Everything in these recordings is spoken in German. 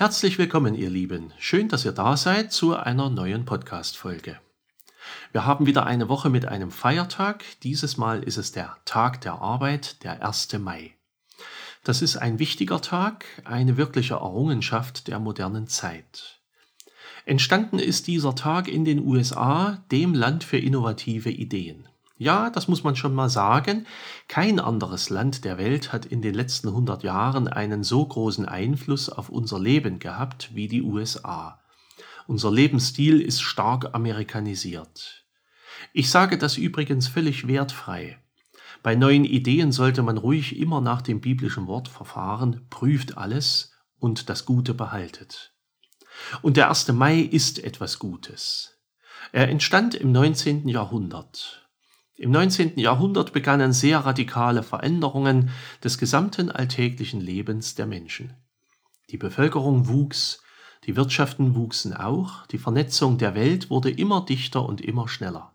Herzlich willkommen, ihr Lieben. Schön, dass ihr da seid zu einer neuen Podcast-Folge. Wir haben wieder eine Woche mit einem Feiertag. Dieses Mal ist es der Tag der Arbeit, der 1. Mai. Das ist ein wichtiger Tag, eine wirkliche Errungenschaft der modernen Zeit. Entstanden ist dieser Tag in den USA, dem Land für innovative Ideen. Ja, das muss man schon mal sagen. Kein anderes Land der Welt hat in den letzten 100 Jahren einen so großen Einfluss auf unser Leben gehabt wie die USA. Unser Lebensstil ist stark amerikanisiert. Ich sage das übrigens völlig wertfrei. Bei neuen Ideen sollte man ruhig immer nach dem biblischen Wort verfahren, prüft alles und das Gute behaltet. Und der 1. Mai ist etwas Gutes. Er entstand im 19. Jahrhundert. Im 19. Jahrhundert begannen sehr radikale Veränderungen des gesamten alltäglichen Lebens der Menschen. Die Bevölkerung wuchs, die Wirtschaften wuchsen auch, die Vernetzung der Welt wurde immer dichter und immer schneller.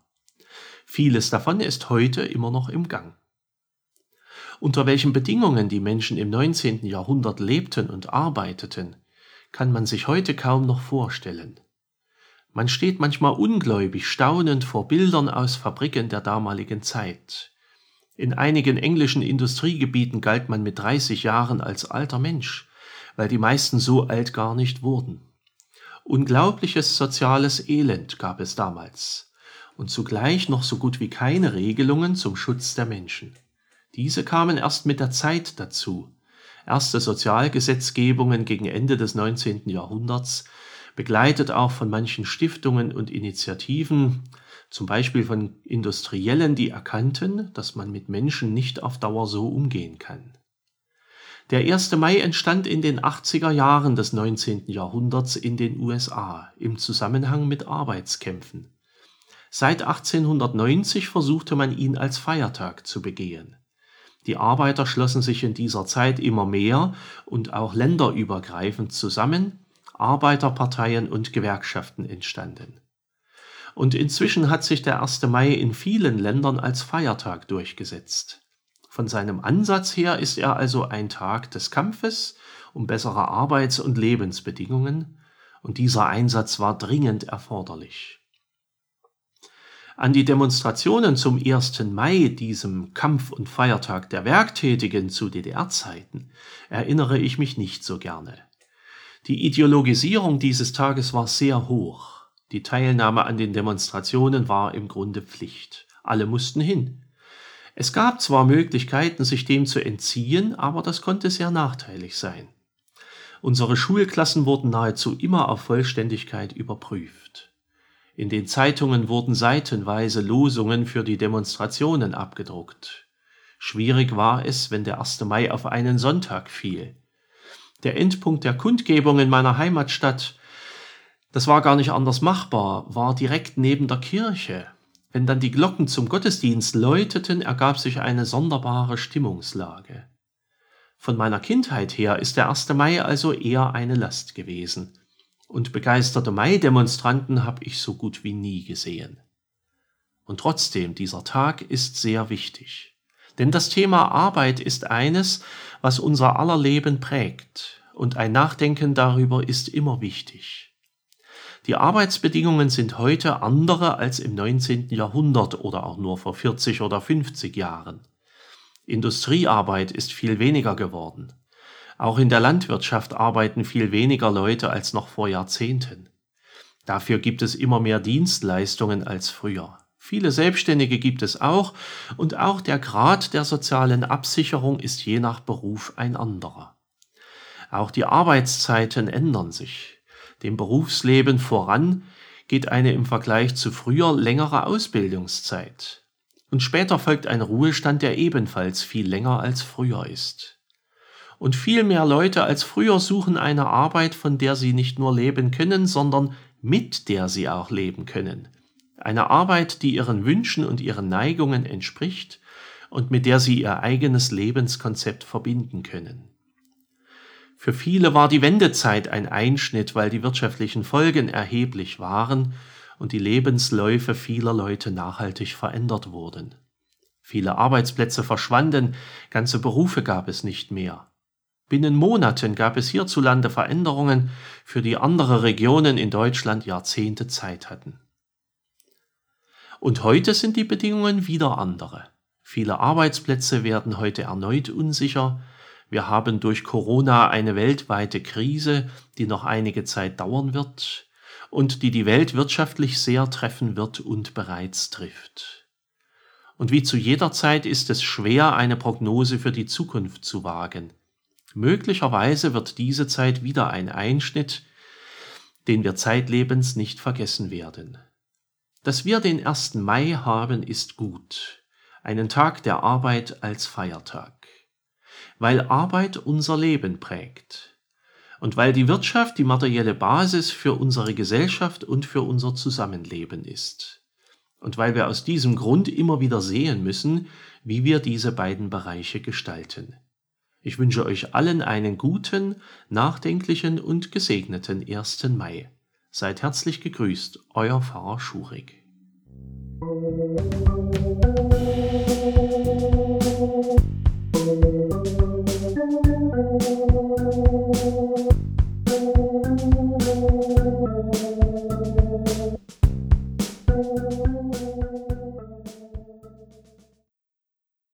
Vieles davon ist heute immer noch im Gang. Unter welchen Bedingungen die Menschen im 19. Jahrhundert lebten und arbeiteten, kann man sich heute kaum noch vorstellen. Man steht manchmal ungläubig staunend vor Bildern aus Fabriken der damaligen Zeit. In einigen englischen Industriegebieten galt man mit 30 Jahren als alter Mensch, weil die meisten so alt gar nicht wurden. Unglaubliches soziales Elend gab es damals und zugleich noch so gut wie keine Regelungen zum Schutz der Menschen. Diese kamen erst mit der Zeit dazu. Erste Sozialgesetzgebungen gegen Ende des 19. Jahrhunderts begleitet auch von manchen Stiftungen und Initiativen, zum Beispiel von Industriellen, die erkannten, dass man mit Menschen nicht auf Dauer so umgehen kann. Der 1. Mai entstand in den 80er Jahren des 19. Jahrhunderts in den USA im Zusammenhang mit Arbeitskämpfen. Seit 1890 versuchte man ihn als Feiertag zu begehen. Die Arbeiter schlossen sich in dieser Zeit immer mehr und auch länderübergreifend zusammen, Arbeiterparteien und Gewerkschaften entstanden. Und inzwischen hat sich der 1. Mai in vielen Ländern als Feiertag durchgesetzt. Von seinem Ansatz her ist er also ein Tag des Kampfes um bessere Arbeits- und Lebensbedingungen, und dieser Einsatz war dringend erforderlich. An die Demonstrationen zum 1. Mai, diesem Kampf- und Feiertag der Werktätigen zu DDR-Zeiten, erinnere ich mich nicht so gerne. Die Ideologisierung dieses Tages war sehr hoch. Die Teilnahme an den Demonstrationen war im Grunde Pflicht. Alle mussten hin. Es gab zwar Möglichkeiten, sich dem zu entziehen, aber das konnte sehr nachteilig sein. Unsere Schulklassen wurden nahezu immer auf Vollständigkeit überprüft. In den Zeitungen wurden seitenweise Losungen für die Demonstrationen abgedruckt. Schwierig war es, wenn der 1. Mai auf einen Sonntag fiel. Der Endpunkt der Kundgebung in meiner Heimatstadt, das war gar nicht anders machbar, war direkt neben der Kirche. Wenn dann die Glocken zum Gottesdienst läuteten, ergab sich eine sonderbare Stimmungslage. Von meiner Kindheit her ist der 1. Mai also eher eine Last gewesen. Und begeisterte Mai-Demonstranten habe ich so gut wie nie gesehen. Und trotzdem, dieser Tag ist sehr wichtig. Denn das Thema Arbeit ist eines, was unser aller Leben prägt, und ein Nachdenken darüber ist immer wichtig. Die Arbeitsbedingungen sind heute andere als im 19. Jahrhundert oder auch nur vor 40 oder 50 Jahren. Industriearbeit ist viel weniger geworden. Auch in der Landwirtschaft arbeiten viel weniger Leute als noch vor Jahrzehnten. Dafür gibt es immer mehr Dienstleistungen als früher. Viele Selbstständige gibt es auch und auch der Grad der sozialen Absicherung ist je nach Beruf ein anderer. Auch die Arbeitszeiten ändern sich. Dem Berufsleben voran geht eine im Vergleich zu früher längere Ausbildungszeit. Und später folgt ein Ruhestand, der ebenfalls viel länger als früher ist. Und viel mehr Leute als früher suchen eine Arbeit, von der sie nicht nur leben können, sondern mit der sie auch leben können. Eine Arbeit, die ihren Wünschen und ihren Neigungen entspricht und mit der sie ihr eigenes Lebenskonzept verbinden können. Für viele war die Wendezeit ein Einschnitt, weil die wirtschaftlichen Folgen erheblich waren und die Lebensläufe vieler Leute nachhaltig verändert wurden. Viele Arbeitsplätze verschwanden, ganze Berufe gab es nicht mehr. Binnen Monaten gab es hierzulande Veränderungen, für die andere Regionen in Deutschland Jahrzehnte Zeit hatten. Und heute sind die Bedingungen wieder andere. Viele Arbeitsplätze werden heute erneut unsicher. Wir haben durch Corona eine weltweite Krise, die noch einige Zeit dauern wird und die die Welt wirtschaftlich sehr treffen wird und bereits trifft. Und wie zu jeder Zeit ist es schwer, eine Prognose für die Zukunft zu wagen. Möglicherweise wird diese Zeit wieder ein Einschnitt, den wir zeitlebens nicht vergessen werden. Dass wir den 1. Mai haben, ist gut, einen Tag der Arbeit als Feiertag, weil Arbeit unser Leben prägt und weil die Wirtschaft die materielle Basis für unsere Gesellschaft und für unser Zusammenleben ist und weil wir aus diesem Grund immer wieder sehen müssen, wie wir diese beiden Bereiche gestalten. Ich wünsche euch allen einen guten, nachdenklichen und gesegneten 1. Mai. Seid herzlich gegrüßt, euer Pfarrer Schurig. Musik